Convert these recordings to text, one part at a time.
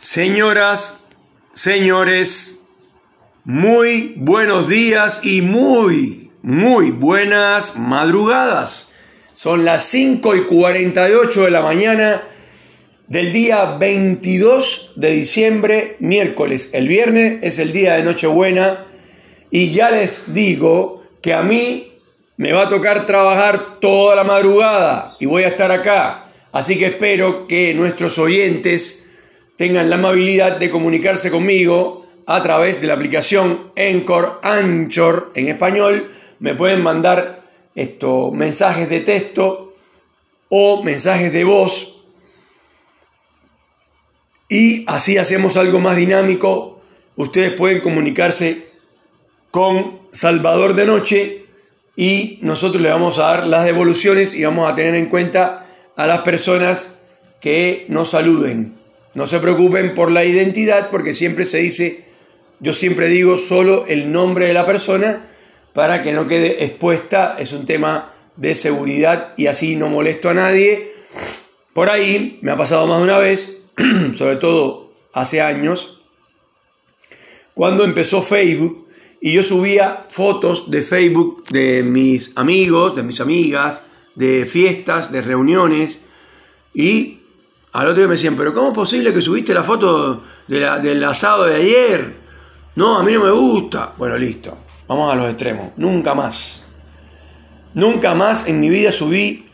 Señoras, señores, muy buenos días y muy, muy buenas madrugadas. Son las 5 y 48 de la mañana del día 22 de diciembre, miércoles. El viernes es el día de Nochebuena y ya les digo que a mí me va a tocar trabajar toda la madrugada y voy a estar acá. Así que espero que nuestros oyentes tengan la amabilidad de comunicarse conmigo a través de la aplicación Encore Anchor en español. Me pueden mandar mensajes de texto o mensajes de voz y así hacemos algo más dinámico. Ustedes pueden comunicarse con Salvador de Noche y nosotros le vamos a dar las devoluciones y vamos a tener en cuenta a las personas que nos saluden. No se preocupen por la identidad porque siempre se dice, yo siempre digo solo el nombre de la persona para que no quede expuesta, es un tema de seguridad y así no molesto a nadie. Por ahí me ha pasado más de una vez, sobre todo hace años, cuando empezó Facebook y yo subía fotos de Facebook de mis amigos, de mis amigas, de fiestas, de reuniones y al otro día me decían, pero ¿cómo es posible que subiste la foto del asado de ayer? No, a mí no me gusta. Bueno, listo. Vamos a los extremos. Nunca más. Nunca más en mi vida subí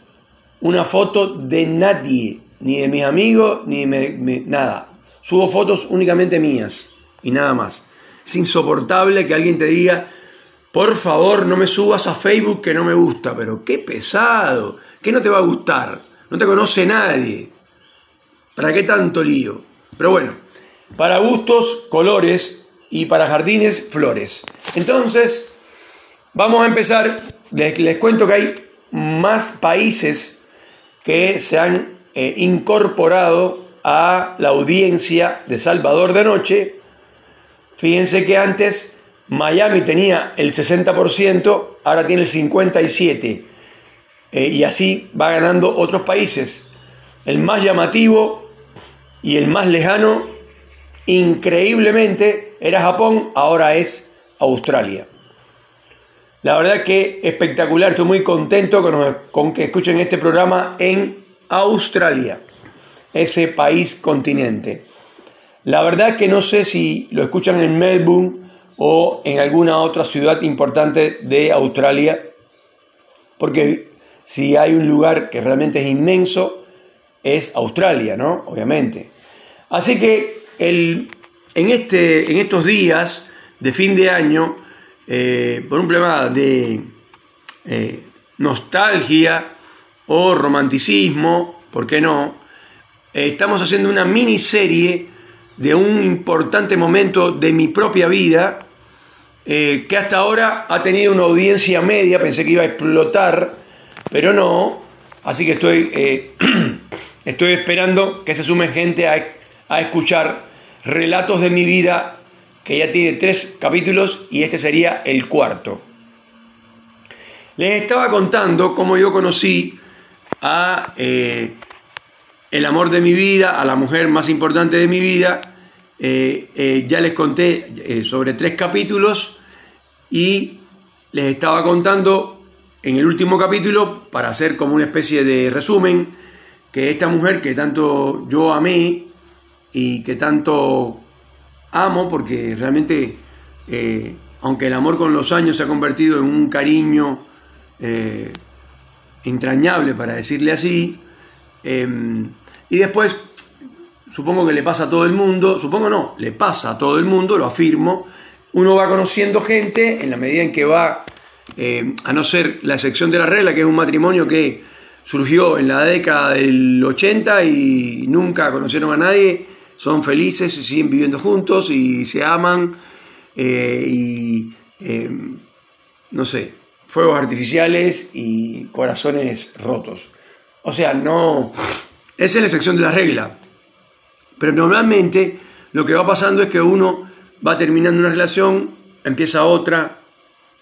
una foto de nadie. Ni de mis amigos, ni de nada. Subo fotos únicamente mías. Y nada más. Es insoportable que alguien te diga, por favor, no me subas a Facebook que no me gusta. Pero qué pesado. ¿Qué no te va a gustar? No te conoce nadie. ¿Para qué tanto lío? Pero bueno, para gustos, colores y para jardines, flores. Entonces, vamos a empezar. Les, cuento que hay más países que se han eh, incorporado a la audiencia de Salvador de Noche. Fíjense que antes Miami tenía el 60%, ahora tiene el 57%. Eh, y así va ganando otros países. El más llamativo y el más lejano, increíblemente, era Japón, ahora es Australia. La verdad que espectacular, estoy muy contento con, que escuchen este programa en Australia, ese país continente. La verdad que no sé si lo escuchan en Melbourne o en alguna otra ciudad importante de Australia, porque si hay un lugar que realmente es inmenso, es Australia, ¿no? Obviamente. Así que el, en, este, en estos días de fin de año, eh, por un problema de eh, nostalgia o romanticismo, ¿por qué no? Eh, estamos haciendo una miniserie de un importante momento de mi propia vida que hasta ahora ha tenido una audiencia media, pensé que iba a explotar, pero no, así que estoy, estoy esperando que se sume gente a a escuchar relatos de mi vida que ya tiene tres capítulos y este sería el cuarto. Les estaba contando cómo yo conocí a eh, el amor de mi vida, a la mujer más importante de mi vida. Eh, eh, ya les conté sobre tres capítulos y les estaba contando en el último capítulo, para hacer como una especie de resumen, que esta mujer que tanto yo amé, y que tanto amo porque realmente, eh, aunque el amor con los años se ha convertido en un cariño eh, entrañable, para decirle así, em, y después supongo que le pasa a todo el mundo, supongo no, le pasa a todo el mundo, lo afirmo, uno va conociendo gente en la medida en que va, eh, a no ser la excepción de la regla, que es un matrimonio que surgió en la década del 80 y nunca conocieron a nadie, son felices y siguen viviendo juntos y se aman eh, y eh, no sé, fuegos artificiales y corazones rotos. O sea, no, esa es la excepción de la regla. Pero normalmente lo que va pasando es que uno va terminando una relación, empieza otra,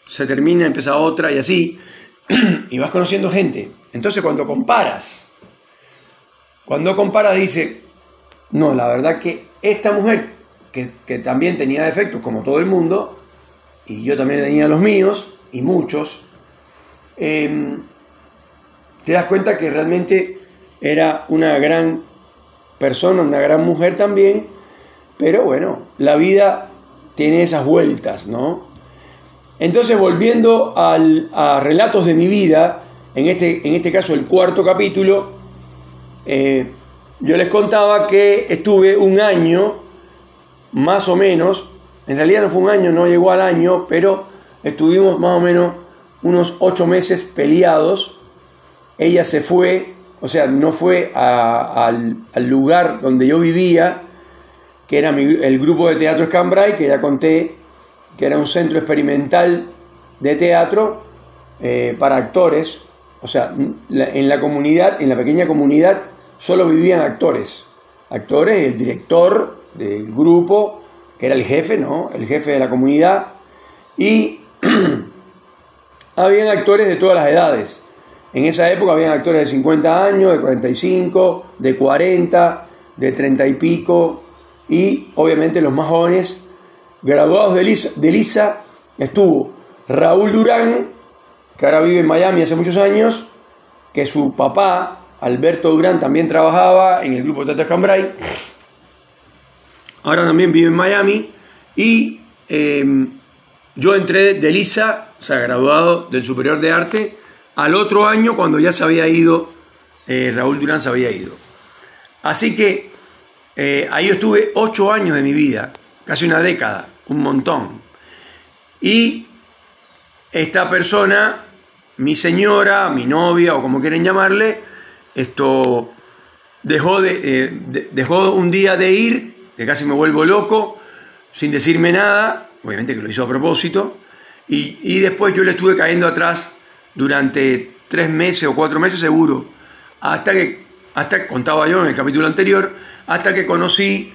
se termina, empieza otra y así, y vas conociendo gente. Entonces cuando comparas, cuando comparas dice, No, la verdad que esta mujer, que, que también tenía defectos como todo el mundo, y yo también tenía los míos, y muchos, eh, te das cuenta que realmente era una gran persona, una gran mujer también, pero bueno, la vida tiene esas vueltas, ¿no? Entonces, volviendo al, a relatos de mi vida, en este, en este caso el cuarto capítulo, eh, yo les contaba que estuve un año, más o menos, en realidad no fue un año, no llegó al año, pero estuvimos más o menos unos ocho meses peleados. Ella se fue, o sea, no fue al, lugar donde yo vivía, que era el grupo de teatro Escambray, que ya conté que era un centro experimental de teatro eh, para actores. O sea, en la comunidad, en la pequeña comunidad, solo vivían actores. Actores, el director del grupo, que era el jefe, ¿no? El jefe de la comunidad. Y habían actores de todas las edades. En esa época habían actores de 50 años, de 45, de 40, de 30 y pico, y obviamente los más jóvenes, graduados de Lisa, estuvo Raúl Durán, que ahora vive en Miami hace muchos años, que su papá, Alberto Durán, también trabajaba en el grupo Tata Cambrai, ahora también vive en Miami, y em, yo entré de Lisa, o sea, graduado del Superior de Arte, al otro año cuando ya se había ido, eh, Raúl Durán se había ido. Así que eh, ahí estuve ocho años de mi vida, casi una década, un montón. Y esta persona, mi señora, mi novia o como quieren llamarle, esto dejó, eh, dejó un día de ir, que casi me vuelvo loco, sin decirme nada, obviamente que lo hizo a propósito, y, y después yo le estuve cayendo atrás durante tres meses o cuatro meses seguro, hasta que, hasta contaba yo en el capítulo anterior, hasta que conocí,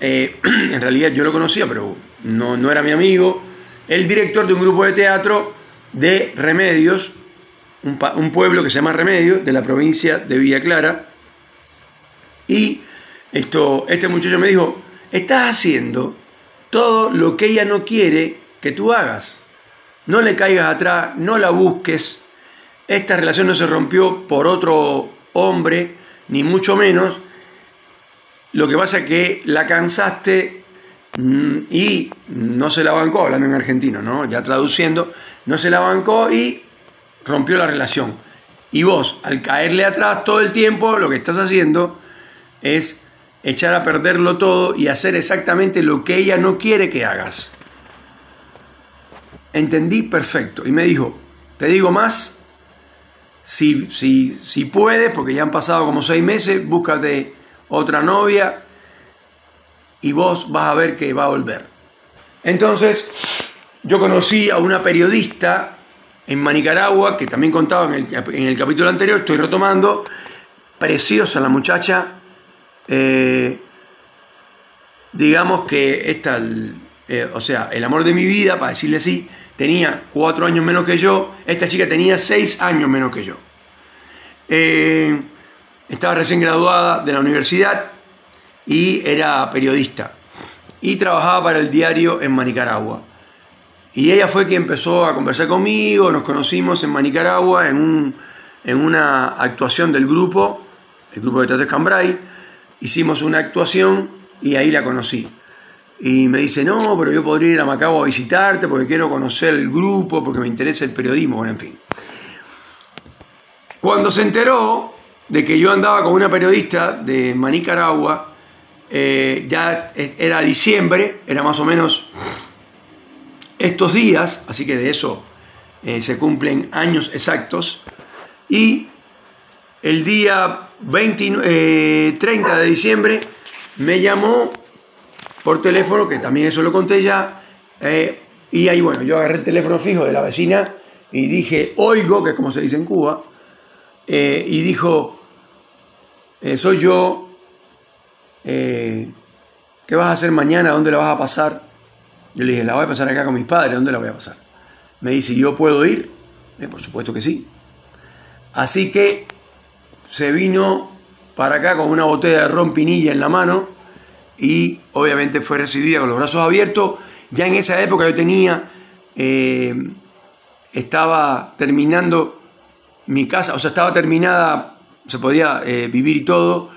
eh, en realidad yo lo conocía, pero no, no era mi amigo, el director de un grupo de teatro de Remedios, un, pueblo que se llama Remedios, de la provincia de Villa Clara, y esto, este muchacho me dijo, estás haciendo todo lo que ella no quiere que tú hagas. No le caigas atrás, no la busques. Esta relación no se rompió por otro hombre, ni mucho menos. Lo que pasa es que la cansaste mm, y no se la bancó, hablando en argentino, ¿no? Ya traduciendo, no se la bancó y rompió la relación. Y vos, al caerle atrás todo el tiempo, lo que estás haciendo es echar a perderlo todo y hacer exactamente lo que ella no quiere que hagas entendí perfecto. Y me dijo, te digo más, si, si, si puedes, porque ya han pasado como seis meses, búscate otra novia y vos vas a ver que va a volver. Entonces, yo conocí a una periodista en Manicaragua, que también contaba en el, capítulo anterior, estoy retomando, preciosa la muchacha, eh, digamos que esta, eh, o sea, el amor de mi vida, para decirle así, tenía cuatro años menos que yo, esta chica tenía seis años menos que yo. Eh, estaba recién graduada de la universidad y era periodista y trabajaba para el diario en Manicaragua. Y ella fue quien empezó a conversar conmigo, nos conocimos en Manicaragua en, en una actuación del grupo, el grupo de Teatro Cambrai, hicimos una actuación y ahí la conocí y me dice, no, pero yo podría ir a Macao a visitarte porque quiero conocer el grupo, porque me interesa el periodismo, bueno, en fin. Cuando se enteró de que yo andaba con una periodista de Manicaragua, eh, ya era diciembre, era más o menos estos días, así que de eso eh, se cumplen años exactos, y el día 20, 30 eh, de diciembre me llamó por teléfono, que también eso lo conté ya. Y ahí, bueno, yo agarré el teléfono fijo de la vecina y dije, oigo, que es como se dice en Cuba, eh, y dijo, eh, soy yo, ¿qué vas a hacer mañana? ¿Dónde la vas a pasar? Yo le dije, la voy a pasar acá con mis padres, ¿dónde la voy a pasar? Me dice, ¿yo puedo ir? por supuesto que sí. Así que se vino para acá con una botella de ron pinilla en la mano y obviamente fue recibida con los brazos abiertos. Ya en esa época yo tenía, eh, estaba terminando mi casa, o sea, estaba terminada, se podía eh, vivir y todo.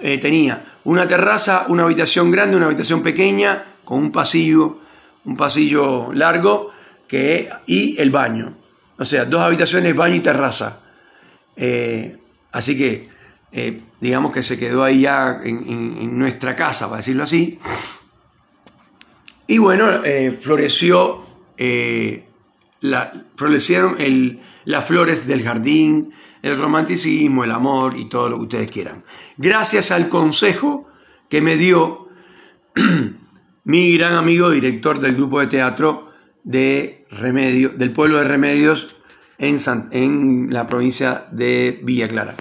Eh, tenía una terraza, una habitación grande, una habitación pequeña, con un pasillo, un pasillo largo que, y el baño. O sea, dos habitaciones, baño y terraza. así que eh, digamos que se quedó ahí ya en, nuestra casa, para decirlo así. Y bueno, eh, floreció, eh, la, las flores del jardín, el romanticismo, el amor y todo lo que ustedes quieran. Gracias al consejo que me dio mi gran amigo, director del grupo de teatro de Remedio, del pueblo de Remedios en, en la provincia de Villa Clara.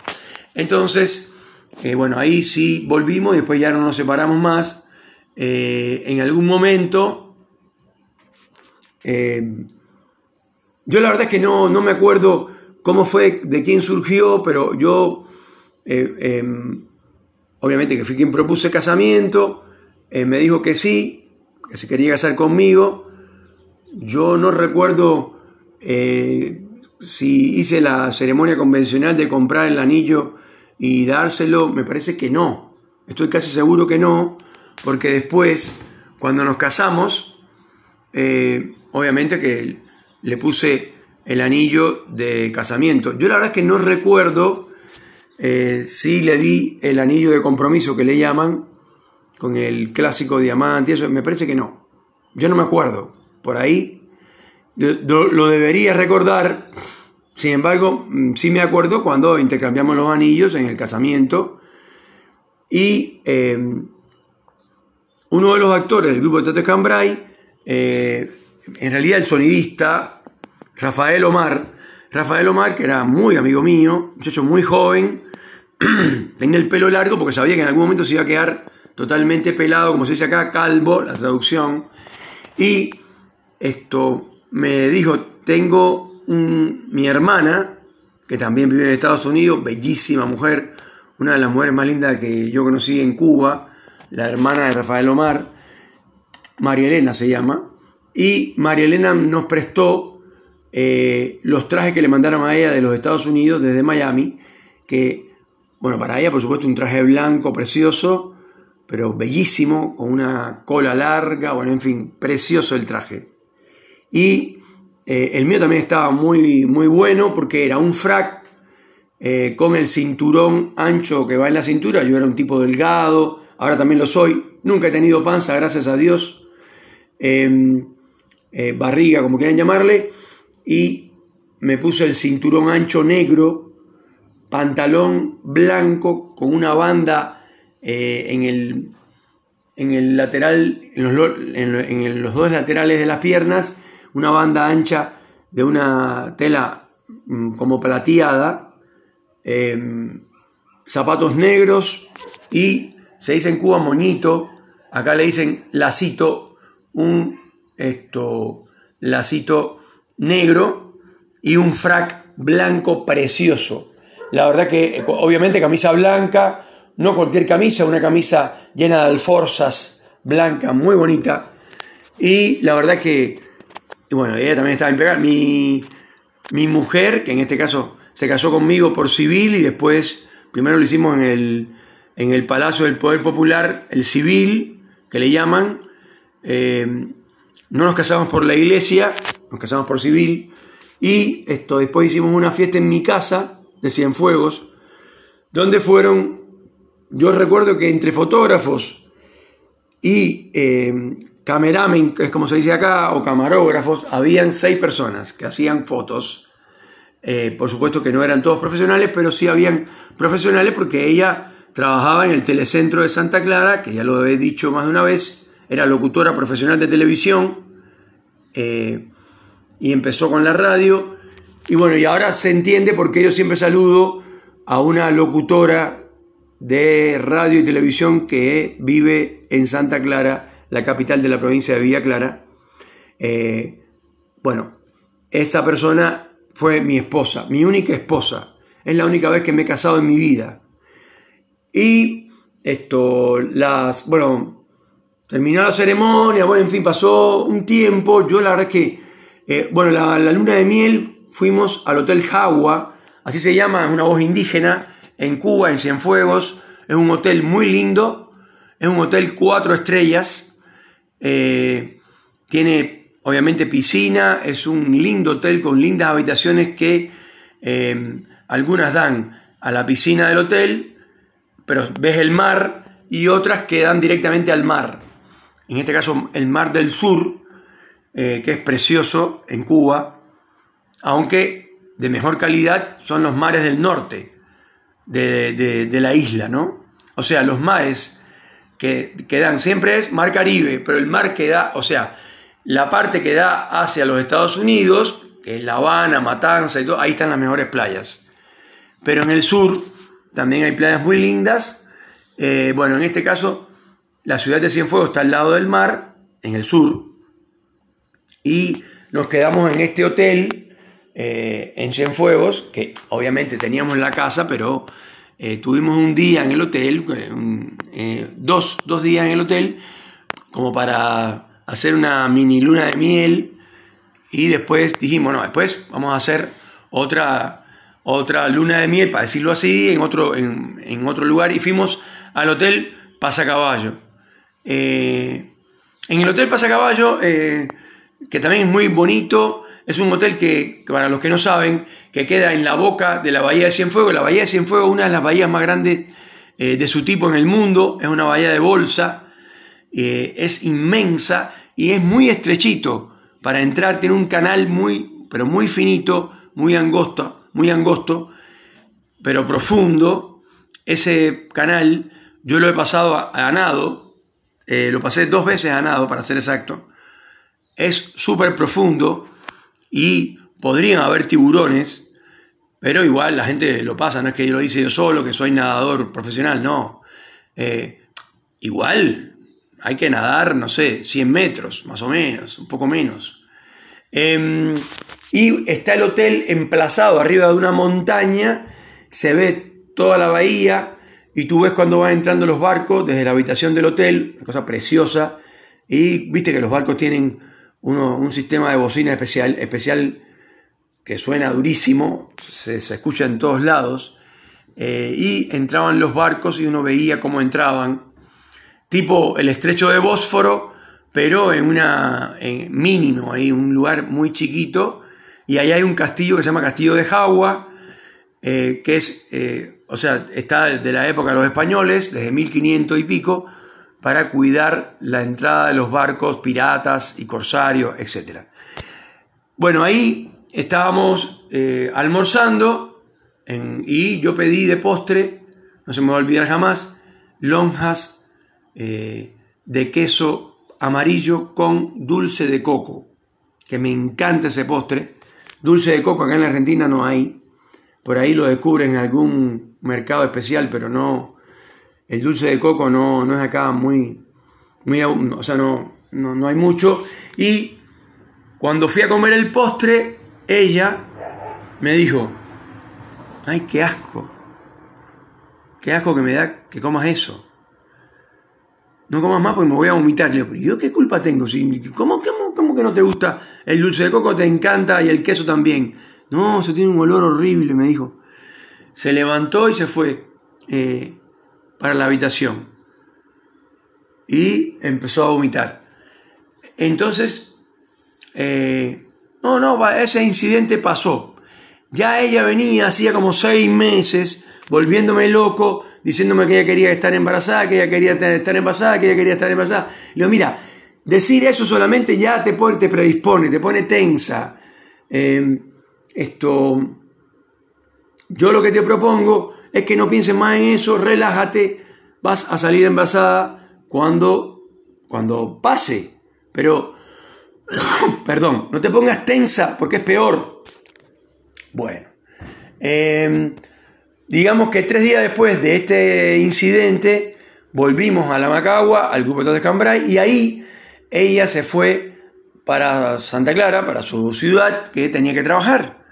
Entonces, eh, bueno, ahí sí volvimos y después ya no nos separamos más. Eh, en algún momento, eh, yo la verdad es que no, me acuerdo cómo fue, de quién surgió, pero yo, em, obviamente que fui quien propuse casamiento, me dijo que sí, que se quería casar conmigo. Yo no recuerdo si hice la ceremonia convencional de comprar el anillo y dárselo, me parece que no. Estoy casi seguro que no, porque después, cuando nos casamos, eh, obviamente que le puse el anillo de casamiento. Yo la verdad es que no recuerdo eh, si le di el anillo de compromiso que le llaman, con el clásico diamante, eso, me parece que no. Yo no me acuerdo. Por ahí lo debería recordar sin embargo, mm, sí me acuerdo cuando intercambiamos los anillos en el casamiento y eh, uno de los actores del grupo de Cambrai, eh, en realidad el sonidista, Rafael Omar, Rafael Omar, que era muy amigo mío, muchacho muy joven, tenía el pelo largo porque sabía que en algún momento se iba a quedar totalmente pelado, como se dice acá, calvo, la traducción, y esto me dijo, tengo mi hermana, que también vive en Estados Unidos, bellísima mujer, una de las mujeres más lindas que yo conocí en Cuba, la hermana de Rafael Omar, María Elena se llama, y María Elena nos prestó eh, los trajes que le mandaron a ella de los Estados Unidos desde Miami, que, bueno, para ella por supuesto un traje blanco precioso, pero bellísimo, con una cola larga, bueno, en fin, precioso el traje. Y eh, el mío también estaba muy, muy bueno porque era un frac eh, con el cinturón ancho que va en la cintura. Yo era un tipo delgado, ahora también lo soy. Nunca he tenido panza, gracias a Dios. Em, eh, barriga, como quieran llamarle. Y me puse el cinturón ancho negro, pantalón blanco con una banda en el, en el lateral, en los, en los dos laterales de las piernas una banda ancha de una tela mm, como plateada, em, zapatos negros y se dice en Cuba moñito, acá le dicen lacito, un esto, lacito negro y un frac blanco precioso. La verdad que obviamente camisa blanca, no cualquier camisa, una camisa llena de alforzas blanca, muy bonita. Y la verdad que bueno, ella también estaba impecable. Mi, mi mujer, que en este caso se casó conmigo por civil y después, primero lo hicimos en el, en el Palacio del Poder Popular, el civil, que le llaman. Eh, no nos casamos por la iglesia, nos casamos por civil. Y esto, después hicimos una fiesta en mi casa de Cienfuegos, donde fueron, yo recuerdo que entre fotógrafos y eh, cameramen, que es como se dice acá, o camarógrafos, habían seis personas que hacían fotos. Eh, por supuesto que no eran todos profesionales, pero sí habían profesionales porque ella trabajaba en el telecentro de Santa Clara, que ya lo he dicho más de una vez, era locutora profesional de televisión eh, y empezó con la radio. Y bueno, y ahora se entiende porque yo siempre saludo a una locutora de radio y televisión que vive en Santa Clara la capital de la provincia de Villa Clara. Eh, bueno, esa persona fue mi esposa, mi única esposa. Es la única vez que me he casado en mi vida. Y esto, las, bueno, terminó la ceremonia, bueno, en fin, pasó un tiempo. Yo la verdad es que, eh, bueno, la, luna de miel fuimos al Hotel Jagua, así se llama, es una voz indígena, en Cuba, en Cienfuegos. Es un hotel muy lindo, es un hotel cuatro estrellas, eh, tiene obviamente piscina, es un lindo hotel con lindas habitaciones que eh, algunas dan a la piscina del hotel, pero ves el mar y otras que dan directamente al mar. En este caso el mar del sur, eh, que es precioso en Cuba, aunque de mejor calidad son los mares del norte de, de la isla, ¿no? O sea, los mares que, dan siempre es mar Caribe, pero el mar que da, o sea, la parte que da hacia los Estados Unidos, que es La Habana, Matanza y todo, ahí están las mejores playas. Pero en el sur también hay playas muy lindas. Eh, bueno, en este caso, la ciudad de Cienfuegos está al lado del mar, en el sur, y nos quedamos en este hotel eh, en Cienfuegos, que obviamente teníamos la casa, pero eh, tuvimos un día en el hotel, eh, dos, días en el hotel, como para hacer una mini luna de miel. Y después dijimos, no, después vamos a hacer otra, otra luna de miel, para decirlo así, en otro, en, otro lugar. Y fuimos al hotel Pasacaballo. Eh, en el hotel Pasacaballo, que también es muy bonito, es un hotel que, para los que no saben, que queda en la boca de la Bahía de Cienfuegos. La Bahía de Cienfuegos es una de las bahías más grandes eh, de su tipo en el mundo. Es una bahía de bolsa, eh, es inmensa y es muy estrechito. Para entrar tiene un canal muy, pero muy finito, muy angosto, muy angosto, pero profundo. Ese canal yo lo he pasado a, nado, eh, lo pasé dos veces a nado para ser exacto. Es súper profundo y podrían haber tiburones, pero igual la gente lo pasa, no es que yo lo hice yo solo, que soy nadador profesional, no. Eh, igual hay que nadar, no sé, 100 metros, más o menos, un poco menos. Em, y está el hotel emplazado arriba de una montaña, se ve toda la bahía y tú ves cuando van entrando los barcos desde la habitación del hotel, una cosa preciosa, y viste que los barcos tienen un sistema de bocina especial, especial que suena durísimo, se, escucha en todos lados, eh, y entraban los barcos y uno veía cómo entraban, tipo el estrecho de Bósforo, pero en una mínimo, hay un lugar muy chiquito, y ahí hay un castillo que se llama Castillo de Jagua, eh, que es, eh, o sea, está de la época de los españoles, desde 1500 y pico, para cuidar la entrada de los barcos piratas y corsarios, etc. Bueno, ahí estábamos eh, almorzando y yo pedí de postre, no se me va a olvidar jamás, lonjas eh, de queso amarillo con dulce de coco, que me encanta ese postre. Dulce de coco acá en la Argentina no hay, por ahí lo descubren en algún mercado especial, pero no, el dulce de coco no, no es acá muy, muy, o sea, no, no, hay mucho. Y cuando fui a comer el postre, ella me dijo, ay, qué asco, qué asco que me da que comas eso. No comas más porque me voy a vomitar. Le digo, pero yo qué culpa tengo? ¿Cómo, cómo, cómo, que no te gusta el dulce de coco? Te encanta y el queso también. No, eso tiene un olor horrible, me dijo. Se levantó y se fue. Eh, para la habitación. Y empezó a vomitar. Entonces, eh, no, no, ese incidente pasó. Ya ella venía, hacía como seis meses, volviéndome loco, diciéndome que ella quería estar embarazada, que ella quería estar embarazada, que ella quería estar embarazada. Le digo, mira, decir eso solamente ya te, te predispone, te pone tensa. Eh, esto, yo lo que te propongo es que no pienses más en eso, relájate, vas a salir envasada cuando, cuando pase. Pero, perdón, no te pongas tensa porque es peor. Bueno, em, digamos que tres días después de este incidente, volvimos a la Macagua, al grupo de Cambrai, y ahí ella se fue para Santa Clara, para su ciudad, que tenía que trabajar.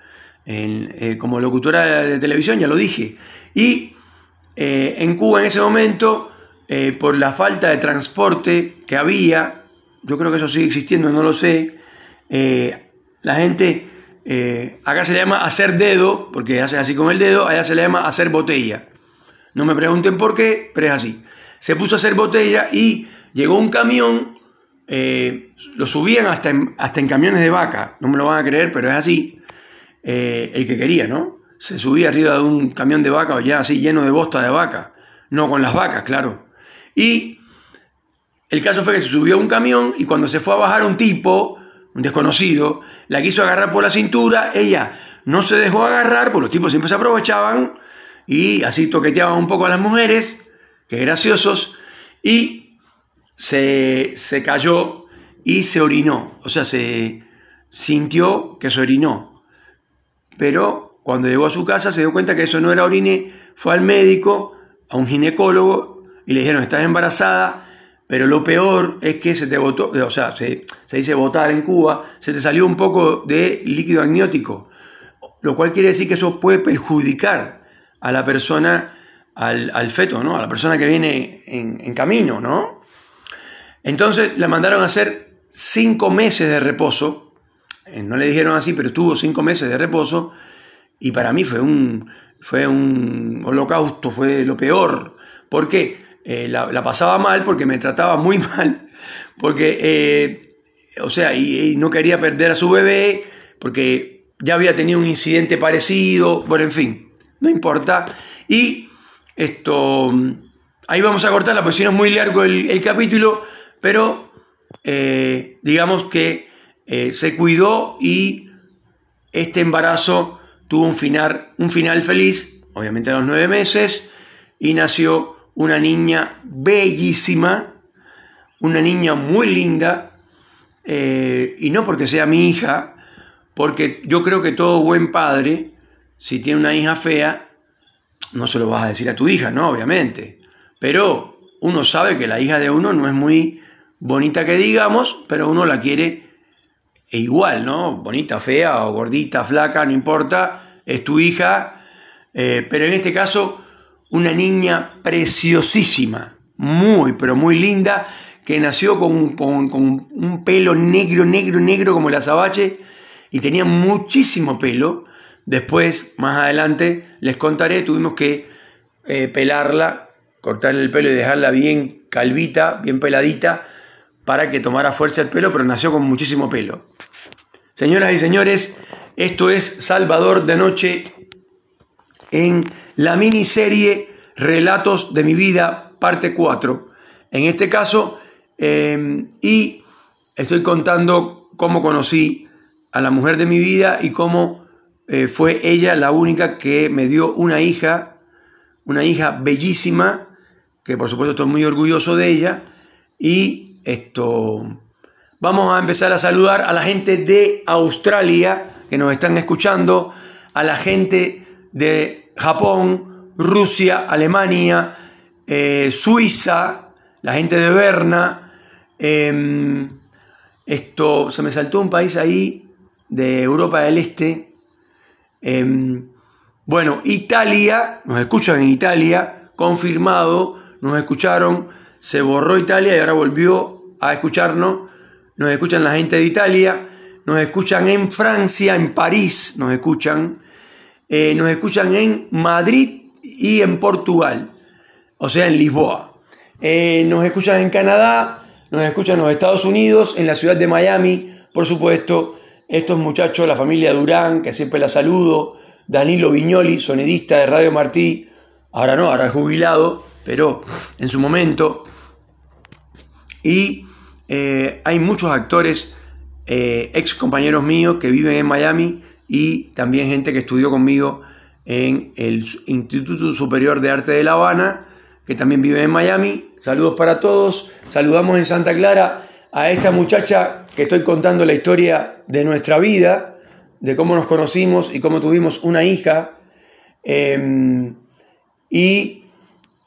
Eh, como locutora de televisión, ya lo dije. Y eh, en Cuba en ese momento, eh, por la falta de transporte que había, yo creo que eso sigue existiendo, no lo sé, la gente, acá se le llama hacer dedo, porque hace así con el dedo, allá se le llama hacer botella. No me pregunten por qué, pero es así. Se puso a hacer botella y llegó un camión, lo subían hasta hasta en camiones de vaca, no me lo van a creer, pero es así, el que quería, ¿no? se subía arriba de un camión de vaca ya así lleno de bosta de vaca, no con las vacas, claro. Y el caso fue que se subió a un camión y cuando se fue a bajar un tipo, un desconocido, la quiso agarrar por la cintura, ella no se dejó agarrar, porque los tipos siempre se aprovechaban y así toqueteaban un poco a las mujeres, que graciosos, y se, se cayó y se orinó, o sea, se sintió que se orinó, pero cuando llegó a su casa se dio cuenta que eso no era orine, fue al médico, a un ginecólogo, y le dijeron, estás embarazada, pero lo peor es que se te botó, o sea, se, dice botar en Cuba, se te salió un poco de líquido amniótico, lo cual quiere decir que eso puede perjudicar a la persona, al, feto, ¿no? A la persona que viene en, en camino, ¿no? Entonces la mandaron a hacer cinco meses de reposo, no le dijeron así, pero tuvo cinco meses de reposo, y para mí fue un, fue un holocausto, fue lo peor. ¿Por qué? Eh, la, pasaba mal porque me trataba muy mal, porque, eh, o sea, y, no quería perder a su bebé, porque ya había tenido un incidente parecido, bueno, en fin, no importa. Y esto, ahí vamos a cortar, la posición es muy largo el, capítulo, pero eh, digamos que se cuidó y este embarazo tuvo un final, un final feliz, obviamente a los nueve meses, y nació una niña bellísima, una niña muy linda, eh, y no porque sea mi hija, porque yo creo que todo buen padre, si tiene una hija fea, no se lo vas a decir a tu hija, ¿no? Obviamente. Pero uno sabe que la hija de uno no es muy bonita que digamos, pero uno la quiere e igual, ¿no? Bonita, fea o gordita, flaca, no importa, es tu hija, eh, pero en este caso una niña preciosísima, muy, pero muy linda, que nació con, un pelo negro, negro, negro como el azabache y tenía muchísimo pelo. Después, más adelante, les contaré, tuvimos que eh, pelarla, cortarle el pelo y dejarla bien calvita, bien peladita, para que tomara fuerza el pelo, pero nació con muchísimo pelo. Señoras y señores, esto es Salvador de Noche en la miniserie Relatos de mi vida, parte 4. En este caso, em, y estoy contando cómo conocí a la mujer de mi vida y cómo eh, fue ella la única que me dio una hija, una hija bellísima, que por supuesto estoy muy orgulloso de ella, y esto, vamos a empezar a saludar a la gente de Australia que nos están escuchando, a la gente de Japón, Rusia, Alemania, eh, Suiza, la gente de Berna. Em, esto, se me saltó un país ahí de Europa del Este. Em, bueno, Italia, nos escuchan en Italia, confirmado, nos escucharon se borró Italia y ahora volvió a escucharnos. Nos escuchan la gente de Italia, nos escuchan en Francia, en París, nos escuchan, eh, nos escuchan en Madrid y en Portugal, o sea, en Lisboa. Eh, nos escuchan en Canadá, nos escuchan en los Estados Unidos, en la ciudad de Miami, por supuesto, estos muchachos, la familia Durán, que siempre la saludo, Danilo Viñoli, sonidista de Radio Martí, ahora no, ahora jubilado, pero en su momento. Y eh, hay muchos actores, eh, ex compañeros míos que viven en Miami y también gente que estudió conmigo en el Instituto Superior de Arte de La Habana, que también vive en Miami. Saludos para todos. Saludamos en Santa Clara a esta muchacha que estoy contando la historia de nuestra vida, de cómo nos conocimos y cómo tuvimos una hija. Em, y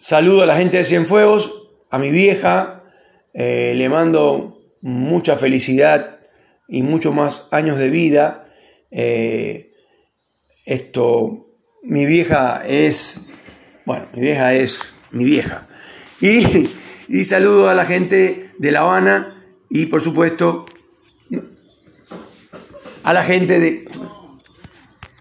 Saludo a la gente de Cienfuegos, a mi vieja, eh, le mando mucha felicidad y muchos más años de vida. Eh, esto, mi vieja es Bueno, mi vieja es mi vieja. Y, y saludo a la gente de La Habana y por supuesto a la gente de